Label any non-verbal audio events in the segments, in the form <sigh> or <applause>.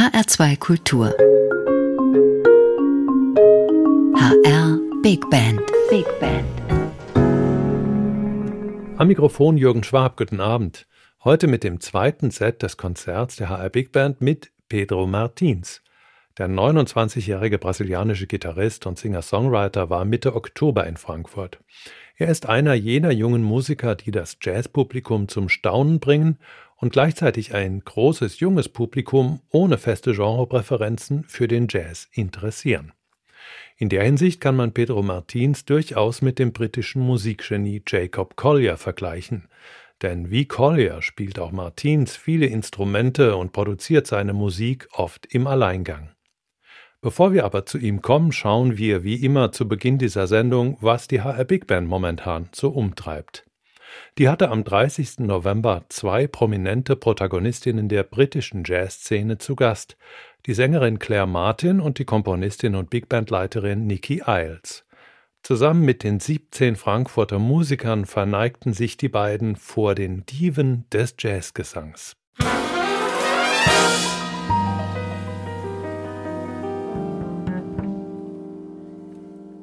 HR2 Kultur. HR Big Band. Big Band. Am Mikrofon Jürgen Schwab, guten Abend. Heute mit dem zweiten Set des Konzerts der HR Big Band mit Pedro Martins. Der 29-jährige brasilianische Gitarrist und Singer-Songwriter war Mitte Oktober in Frankfurt. Er ist einer jener jungen Musiker, die das Jazzpublikum zum Staunen bringen und gleichzeitig ein großes junges Publikum ohne feste Genrepräferenzen für den Jazz interessieren. In der Hinsicht kann man Pedro Martins durchaus mit dem britischen Musikgenie Jacob Collier vergleichen. Denn wie Collier spielt auch Martins viele Instrumente und produziert seine Musik oft im Alleingang. Bevor wir aber zu ihm kommen, schauen wir wie immer zu Beginn dieser Sendung, was die HR Big Band momentan so umtreibt. Die hatte am 30. November zwei prominente Protagonistinnen der britischen Jazzszene zu Gast, die Sängerin Claire Martin und die Komponistin und Big Band-Leiterin Nikki Iles. Zusammen mit den 17 Frankfurter Musikern verneigten sich die beiden vor den Diven des Jazzgesangs.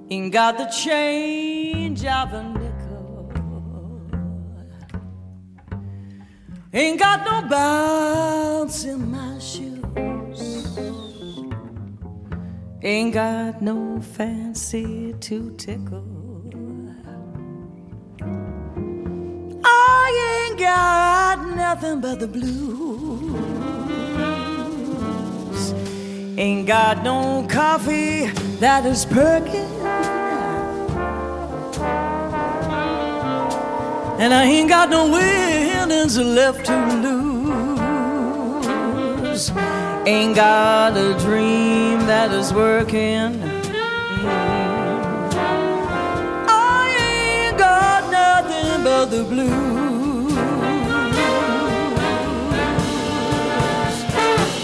Ain't got the change of a Ain't got no bounce in my shoes. Ain't got no fancy to tickle. I ain't got nothing but the blues. Ain't got no coffee that is perking. And I ain't got no winnings left to lose. Ain't got a dream that is working. Mm. I ain't got nothing but the blues.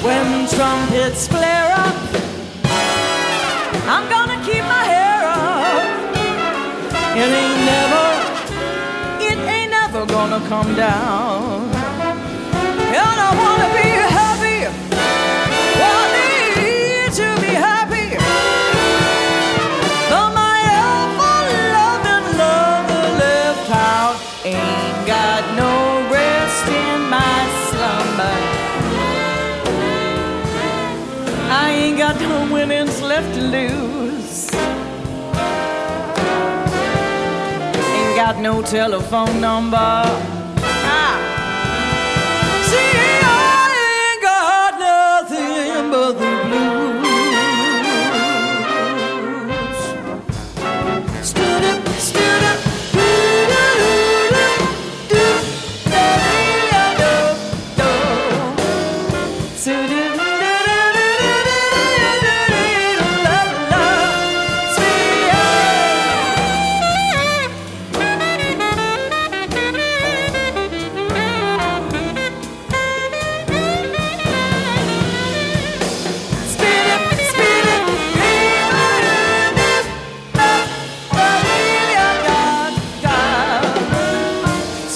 When trumpets flare up, I'm gonna keep my hair up. It ain't never never gonna come down. And I wanna be happy. I need to be happy. Though my ever loving lover left out, ain't got no rest in my slumber. I ain't got no winnings left to lose. Got no telephone number.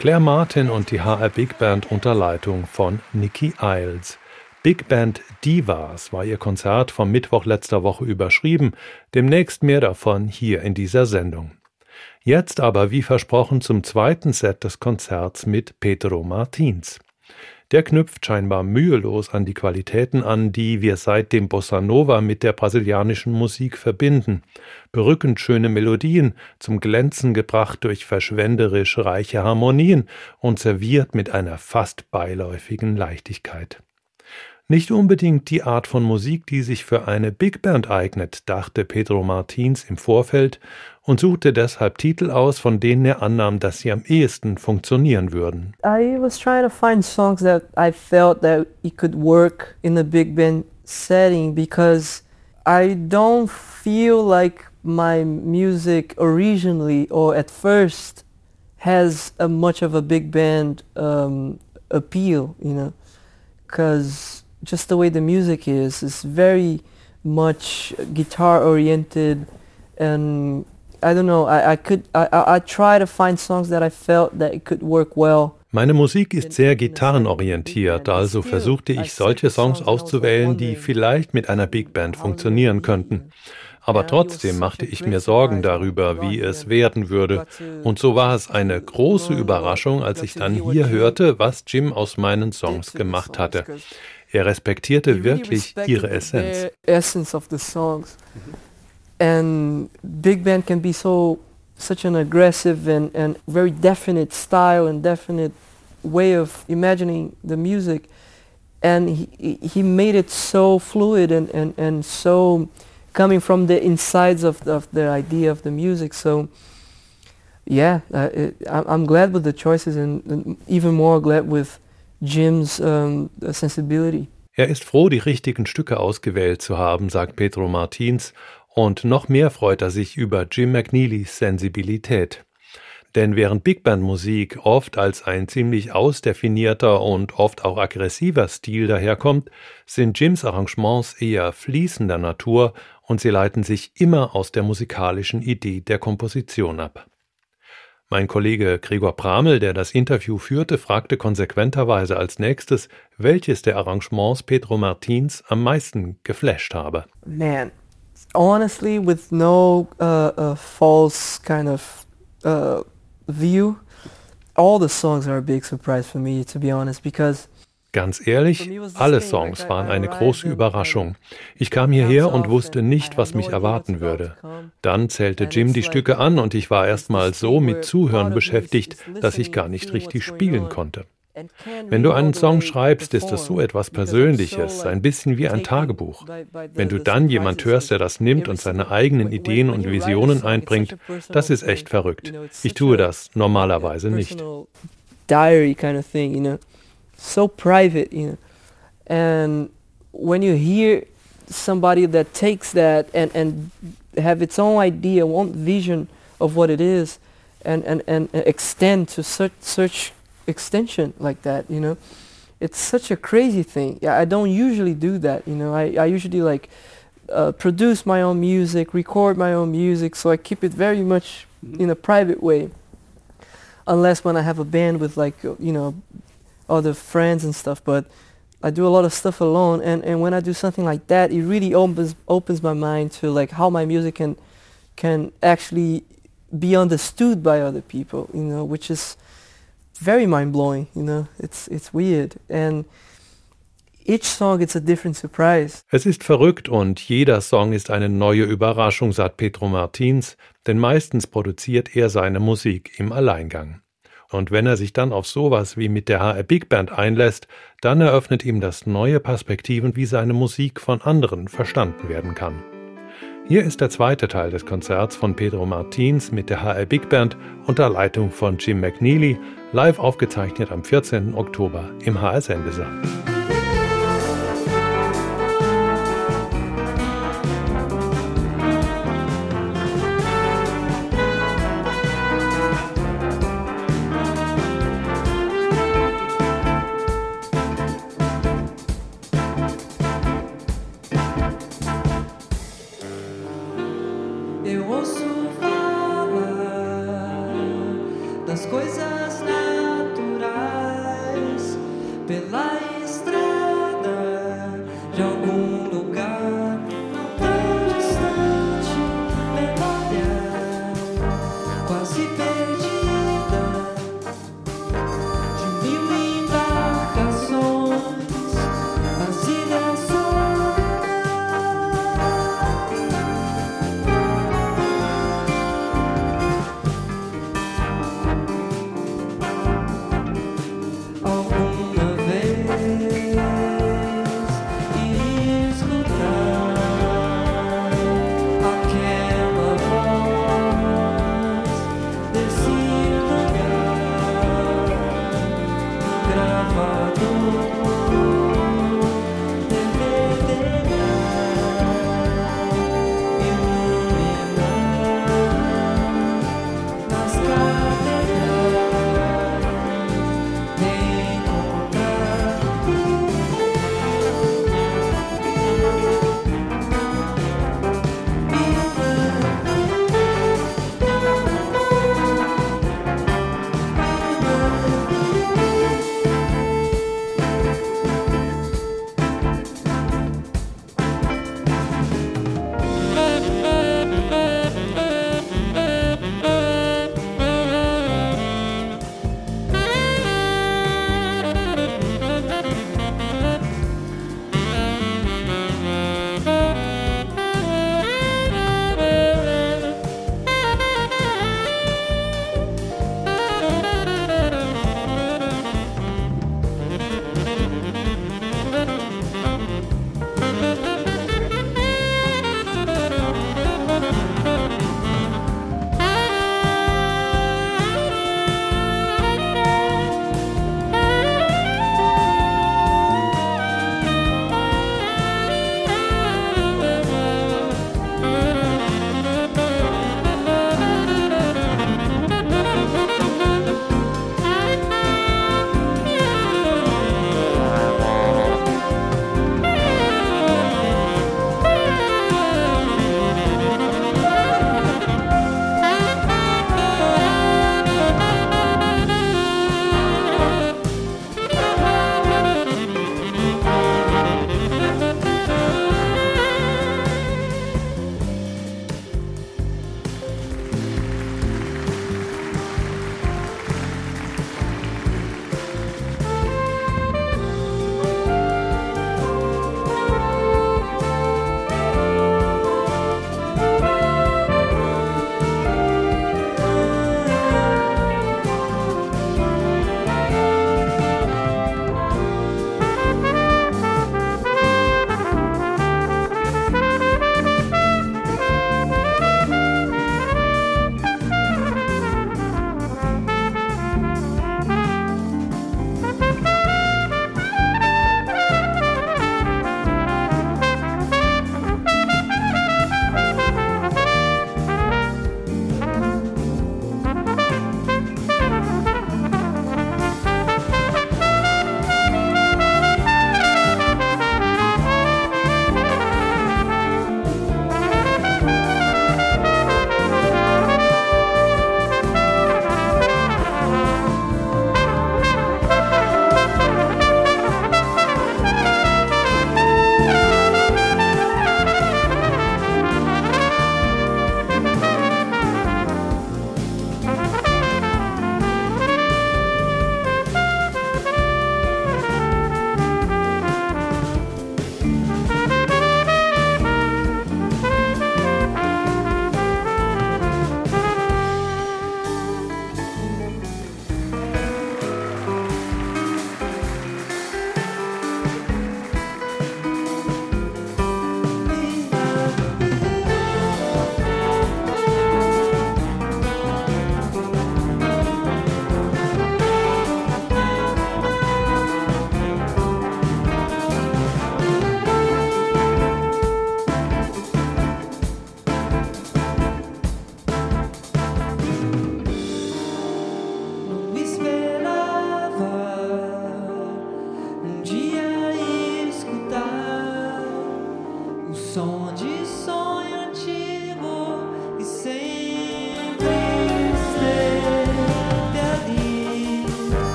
Claire Martin und die HR Big Band unter Leitung von Nikki Iles. Big Band Divas war ihr Konzert vom Mittwoch letzter Woche überschrieben, demnächst mehr davon hier in dieser Sendung. Jetzt aber, wie versprochen, zum zweiten Set des Konzerts mit Pedro Martins. Der knüpft scheinbar mühelos an die Qualitäten an, die wir seit dem Bossa Nova mit der brasilianischen Musik verbinden. Berückend schöne Melodien, zum Glänzen gebracht durch verschwenderisch reiche Harmonien und serviert mit einer fast beiläufigen Leichtigkeit. Nicht unbedingt die Art von Musik, die sich für eine Big Band eignet, dachte Pedro Martins im Vorfeld und suchte deshalb Titel aus, von denen er annahm, dass sie am ehesten funktionieren würden. I was trying to find songs that I felt that it could work in a big band setting because I don't feel like my music originally or at first has a much of a big band um, appeal, you know, because just the way the music is is very much guitar oriented and I don't know I, I could I, I, try to find songs that I felt that it could work well Meine Musik ist sehr gitarrenorientiert, also versuchte ich solche Songs auszuwählen, die vielleicht mit einer Big Band funktionieren könnten. Aber trotzdem machte ich mir Sorgen darüber, wie es werden würde. Und so war es eine große Überraschung, als ich dann hier hörte, was Jim aus meinen Songs gemacht hatte. Er respektierte wirklich ihre Essenz. Essence of the songs. And big band can be so such an aggressive and, and very definite style and definite way of imagining the music. And he, he made it so fluid and, and, and so coming from the insides of the, of the idea of the music. So yeah, uh, it, I'm glad with the choices and, and even more glad with Jim's um, sensibility. Er ist froh, die richtigen Stücke ausgewählt zu haben, sagt Pedro Martins, und noch mehr freut er sich über Jim McNeelys Sensibilität. Denn während Big Band Musik oft als ein ziemlich ausdefinierter und oft auch aggressiver Stil daherkommt, sind Jims Arrangements eher fließender Natur und sie leiten sich immer aus der musikalischen Idee der Komposition ab. Mein Kollege Gregor Bramel, der das Interview führte, fragte konsequenterweise als nächstes, welches der Arrangements Pedro Martins am meisten geflasht habe. Man, honestly, with no uh, uh, false kind of uh, view, all the songs are a big surprise for me, to be honest, because Ganz ehrlich, alle Songs waren eine große Überraschung. Ich kam hierher und wusste nicht, was mich erwarten würde. Dann zählte Jim die Stücke an und ich war erstmal so mit Zuhören beschäftigt, dass ich gar nicht richtig spielen konnte. Wenn du einen Song schreibst, ist es so etwas Persönliches, ein bisschen wie ein Tagebuch. Wenn du dann jemand hörst, der das nimmt und seine eigenen Ideen und Visionen einbringt, das ist echt verrückt. Ich tue das normalerweise nicht. Diary kind of thing, you know. So private, you know. And when you hear somebody that takes that and, and have its own idea, own vision of what it is, and, and, and extend to such such extension like that, you know, it's such a crazy thing. Yeah, I don't usually do that, you know. I, I usually like uh, produce my own music, record my own music, so I keep it very much mm-hmm. in a private way. Unless when I have a band with like you know other friends and stuff, but I do a lot of stuff alone. And, and when I do something like that, it really opens opens my mind to like how my music can can actually be understood by other people, you know, which is very mind blowing. You know, it's it's weird and. Each song it's a different surprise. Es ist verrückt und jeder Song ist eine neue Überraschung, sagt Pedro Martins, denn meistens produziert er seine Musik im Alleingang. Und wenn er sich dann auf sowas wie mit der HR Big Band einlässt, dann eröffnet ihm das neue Perspektiven, wie seine Musik von anderen verstanden werden kann. Hier ist der zweite Teil des Konzerts von Pedro Martins mit der HR Big Band unter Leitung von Jim McNeely, live aufgezeichnet am 14. Oktober im HR Sendesaal.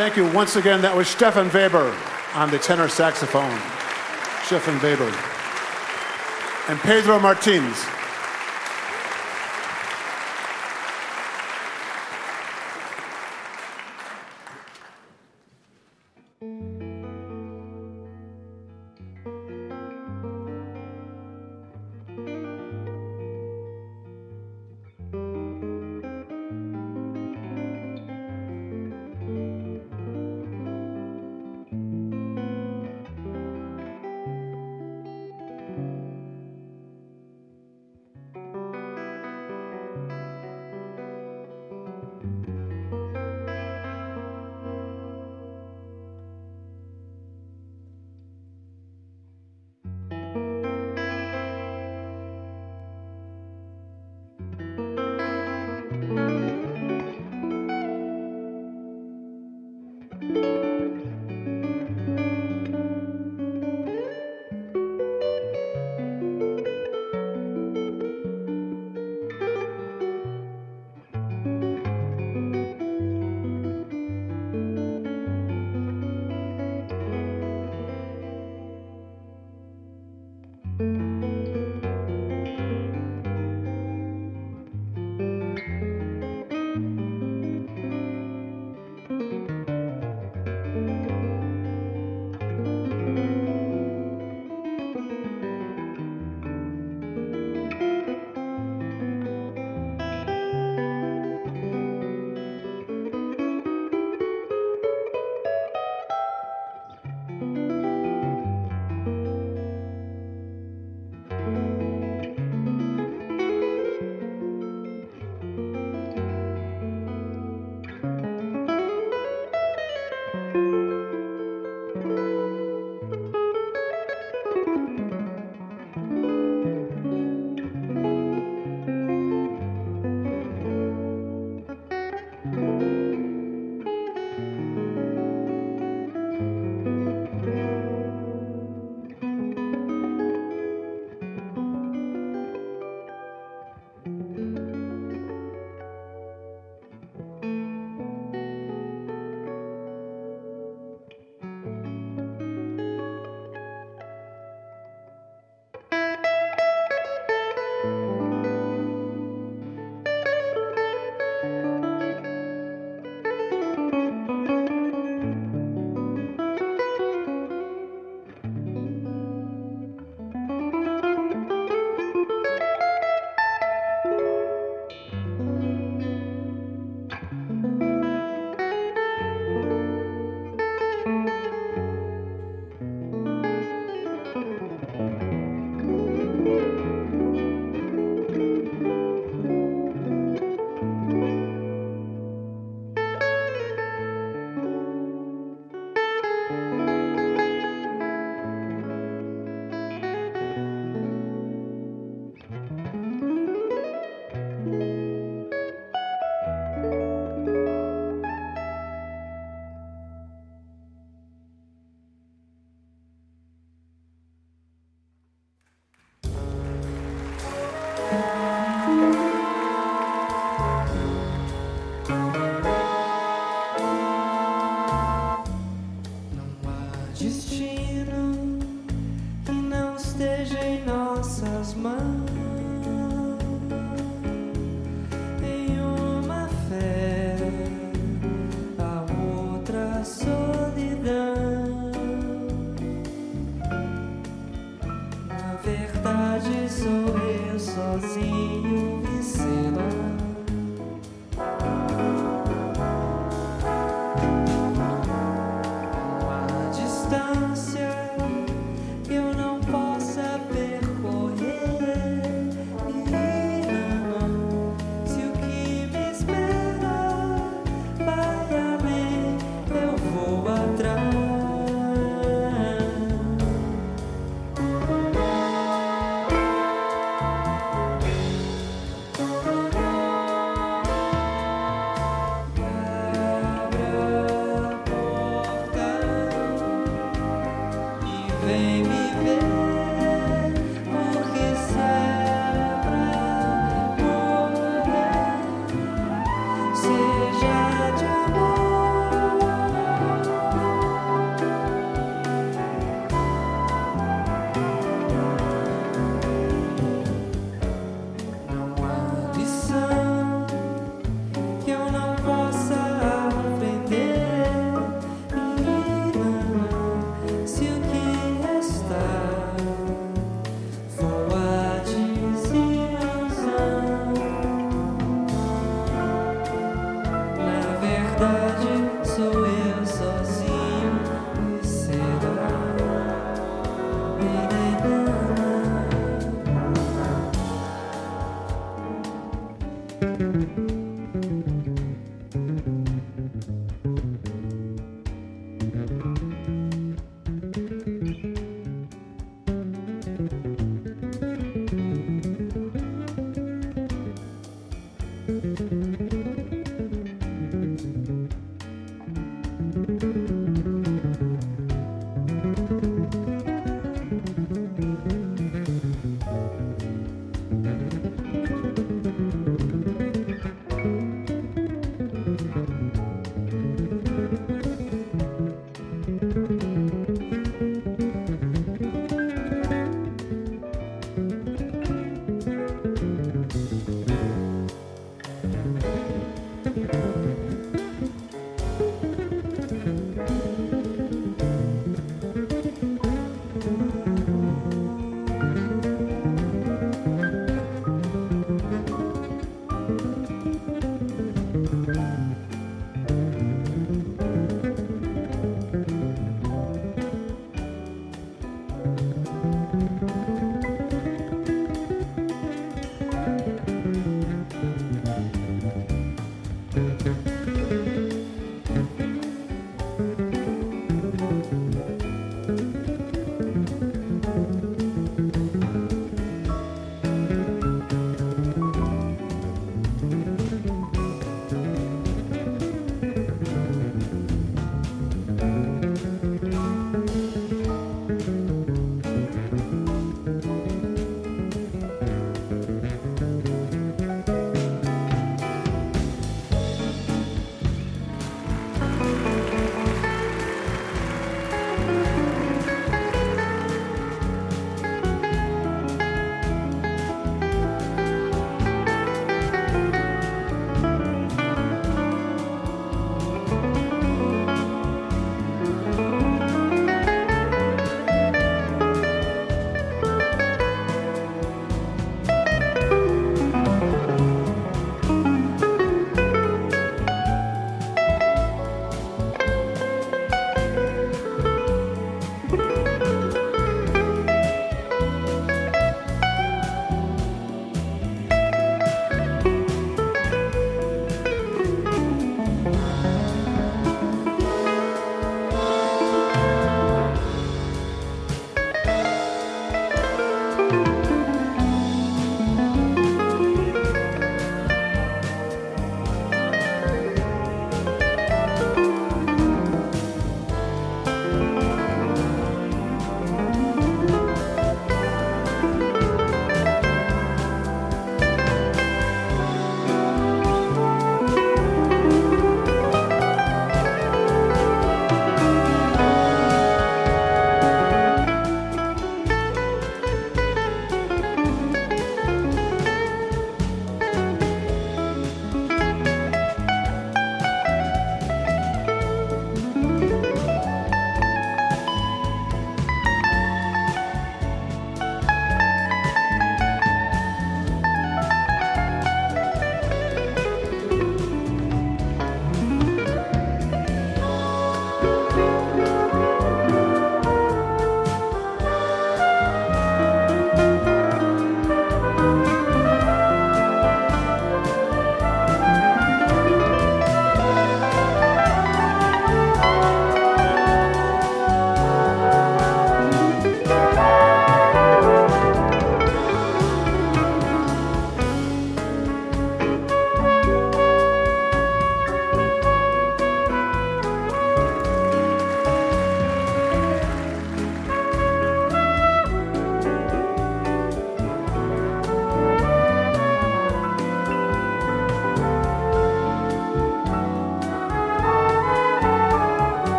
Thank you once again. That was Stefan Weber on the tenor saxophone. Stefan Weber. And Pedro Martins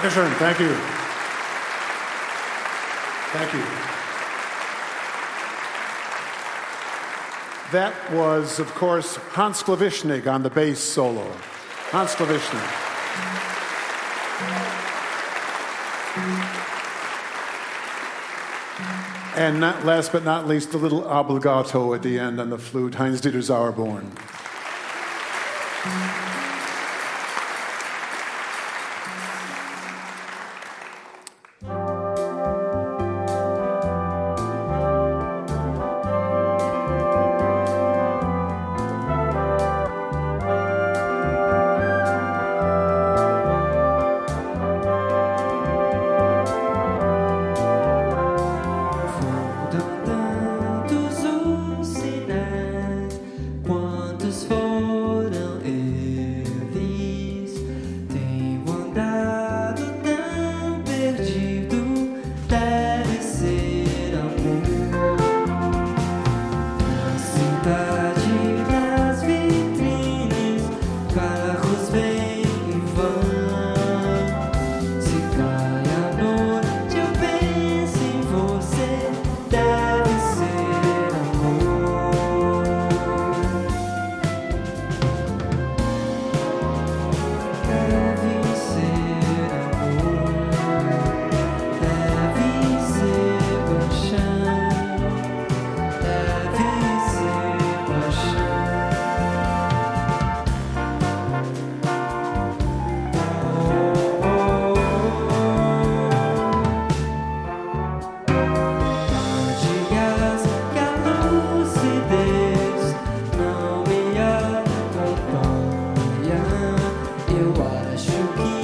Dankeschön. Thank you. Thank you. That was, of course, Hans Glawischnig on the bass solo. Hans Glawischnig. And not, last but not least, the little obligato at the end on the flute, Heinz Dieter Sauerborn. Eu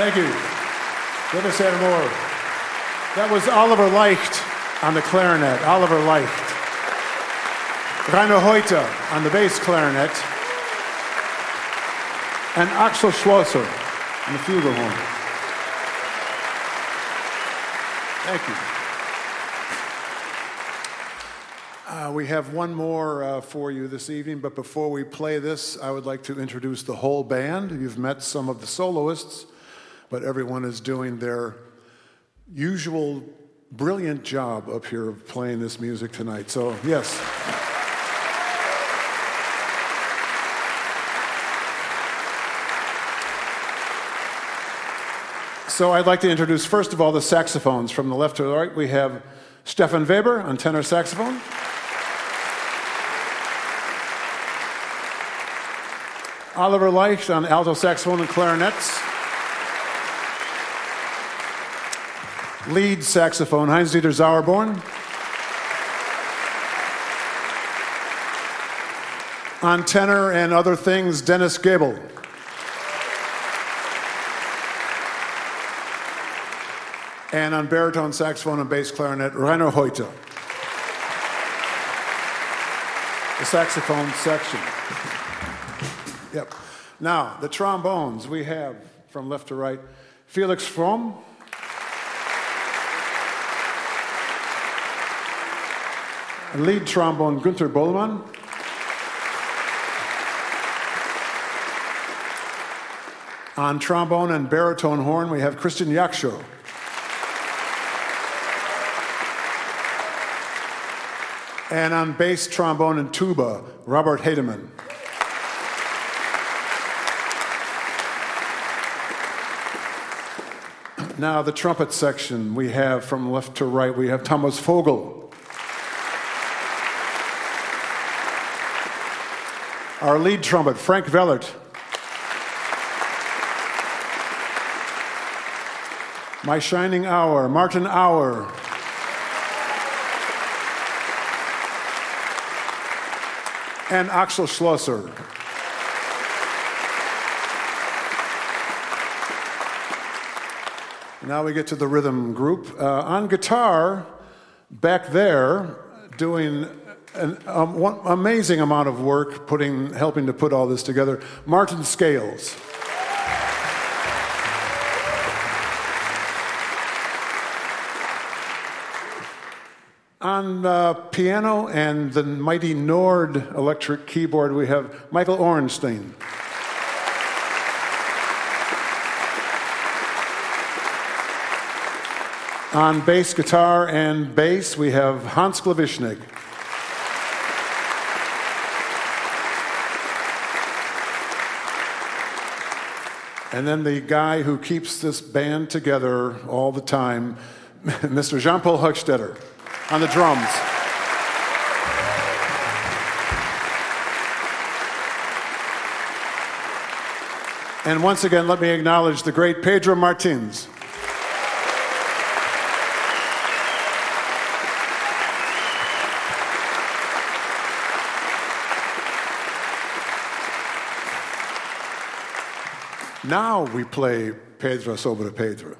Thank you. Us add more. That was Oliver Leicht on the clarinet. Oliver Leicht. Rainer Heute on the bass clarinet. And Axel Schlosser on the flugelhorn. Thank you. Uh, we have one more uh, for you this evening, but before we play this, I would like to introduce the whole band. You've met some of the soloists, but everyone is doing their usual brilliant job up here of playing this music tonight. So, yes. So, I'd like to introduce, first of all, the saxophones. From the left to the right, we have Stefan Weber on tenor saxophone. Oliver Leicht on alto saxophone and clarinets. Lead saxophone, Heinz-Dieter Sauerborn. On tenor and other things, Denis Gäbel. And on baritone saxophone and bass clarinet, Rainer Heute. The saxophone section. Yep. Now, the trombones we have from left to right Felix Fromm. Lead trombone Günther Bollmann. On trombone and baritone horn, we have Christian Jaksjø. And on bass trombone and tuba, Robert Hedemann. Now, the trumpet section we have from left to right, we have Thomas Vogel. Our lead trumpet, Frank Wellert. My Shining Hour, Martin Auer. And Axel Schlosser. Now we get to the rhythm group. Uh, on guitar, back there, doing an um, one amazing amount of work, putting, helping to put all this together, Martin Scales. On uh, piano and the mighty Nord electric keyboard, we have Michael Orenstein. On bass guitar and bass, we have Hans Glawischnig. And then the guy who keeps this band together all the time, <laughs> Mr. Jean Paul Höchstädter, on the drums. And once again, let me acknowledge the great Pedro Martins. Now we play Pedro sobre Pedro.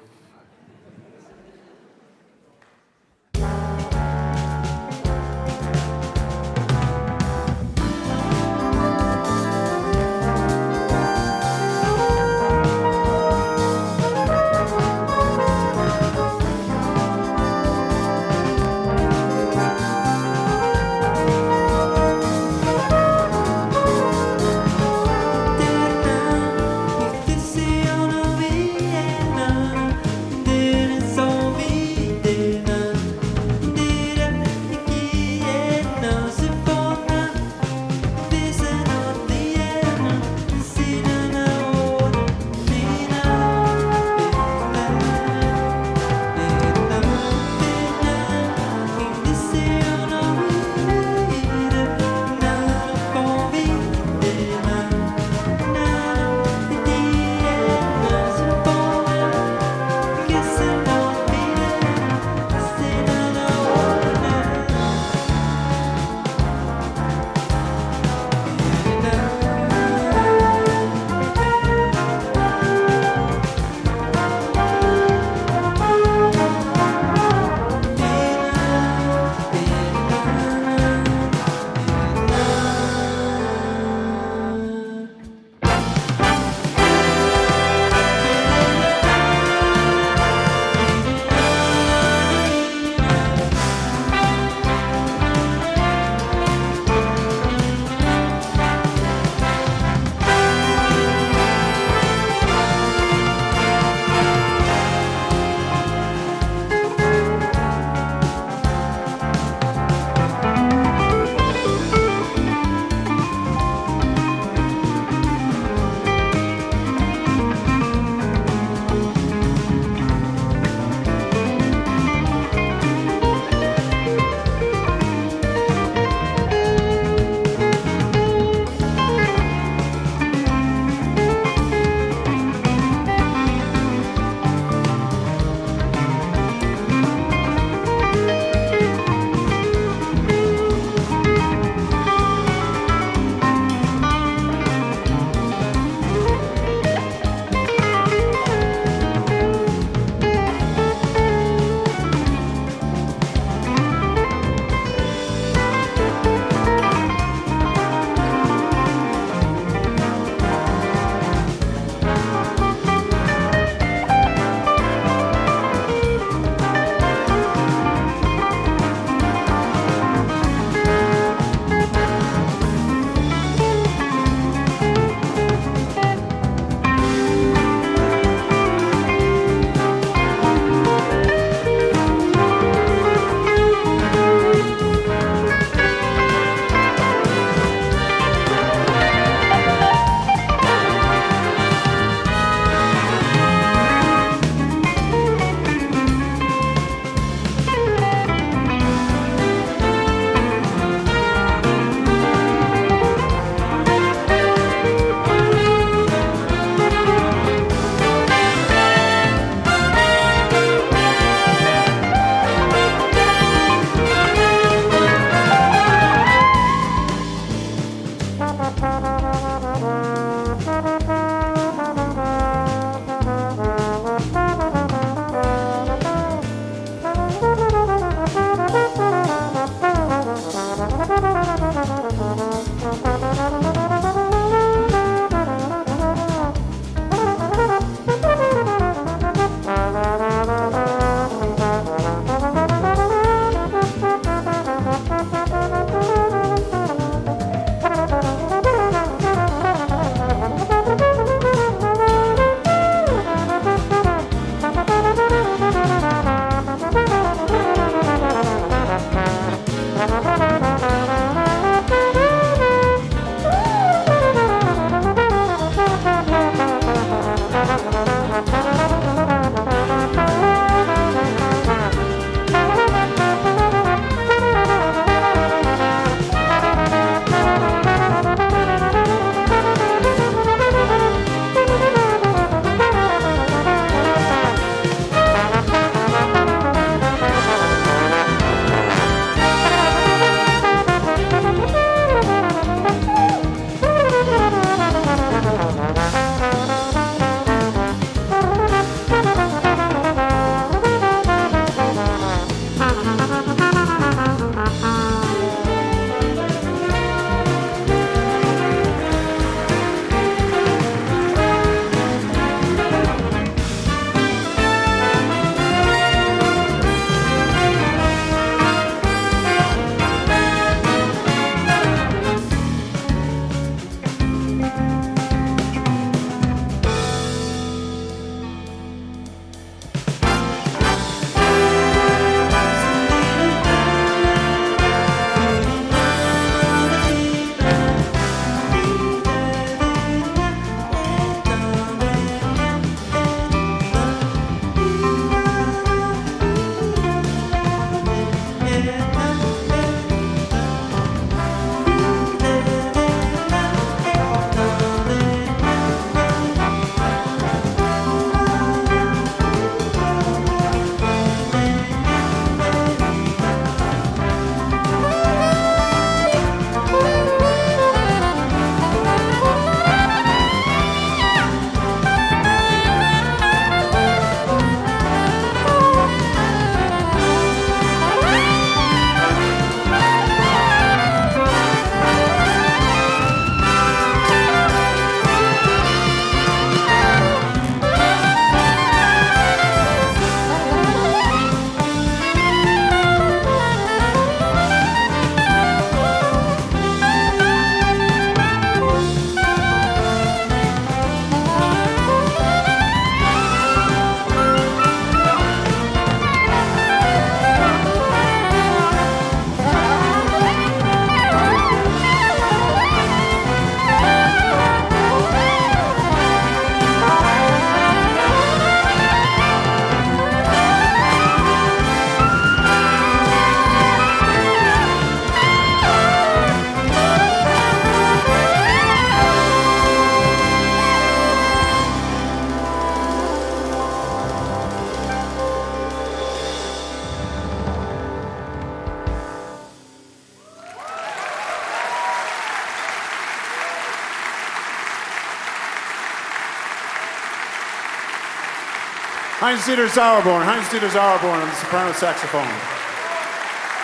Heinz-Dieter Sauerborn, Heinz-Dieter Sauerborn on the soprano saxophone.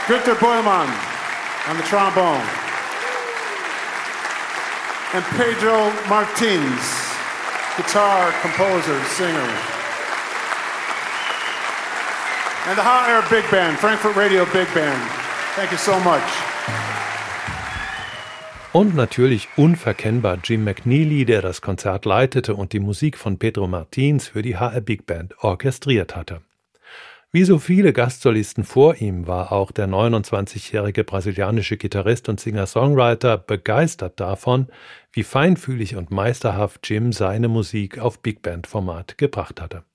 Victor Boyleman on the trombone. And Pedro Martins, guitar, composer, singer. And the HR Big Band, Frankfurt Radio Big Band. Thank you so much. Und natürlich unverkennbar Jim McNeely, der das Konzert leitete und die Musik von Pedro Martins für die HR Big Band orchestriert hatte. Wie so viele Gastsolisten vor ihm war auch der 29-jährige brasilianische Gitarrist und Singer-Songwriter begeistert davon, wie feinfühlig und meisterhaft Jim seine Musik auf Big Band-Format gebracht hatte.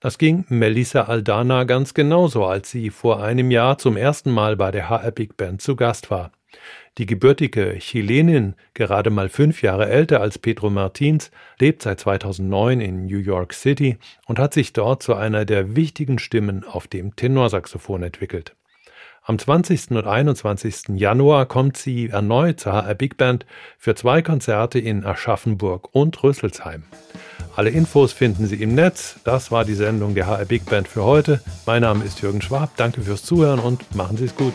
Das ging Melissa Aldana ganz genauso, als sie vor einem Jahr zum ersten Mal bei der HR Big Band zu Gast war. Die gebürtige Chilenin, gerade mal fünf Jahre älter als Pedro Martins, lebt seit 2009 in New York City und hat sich dort zu einer der wichtigen Stimmen auf dem Tenorsaxophon entwickelt. Am 20. und 21. Januar kommt sie erneut zur HR Big Band für zwei Konzerte in Aschaffenburg und Rüsselsheim. Alle Infos finden Sie im Netz. Das war die Sendung der HR Big Band für heute. Mein Name ist Jürgen Schwab. Danke fürs Zuhören und machen Sie es gut.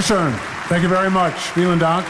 Dankeschön. Thank you very much. Vielen Dank.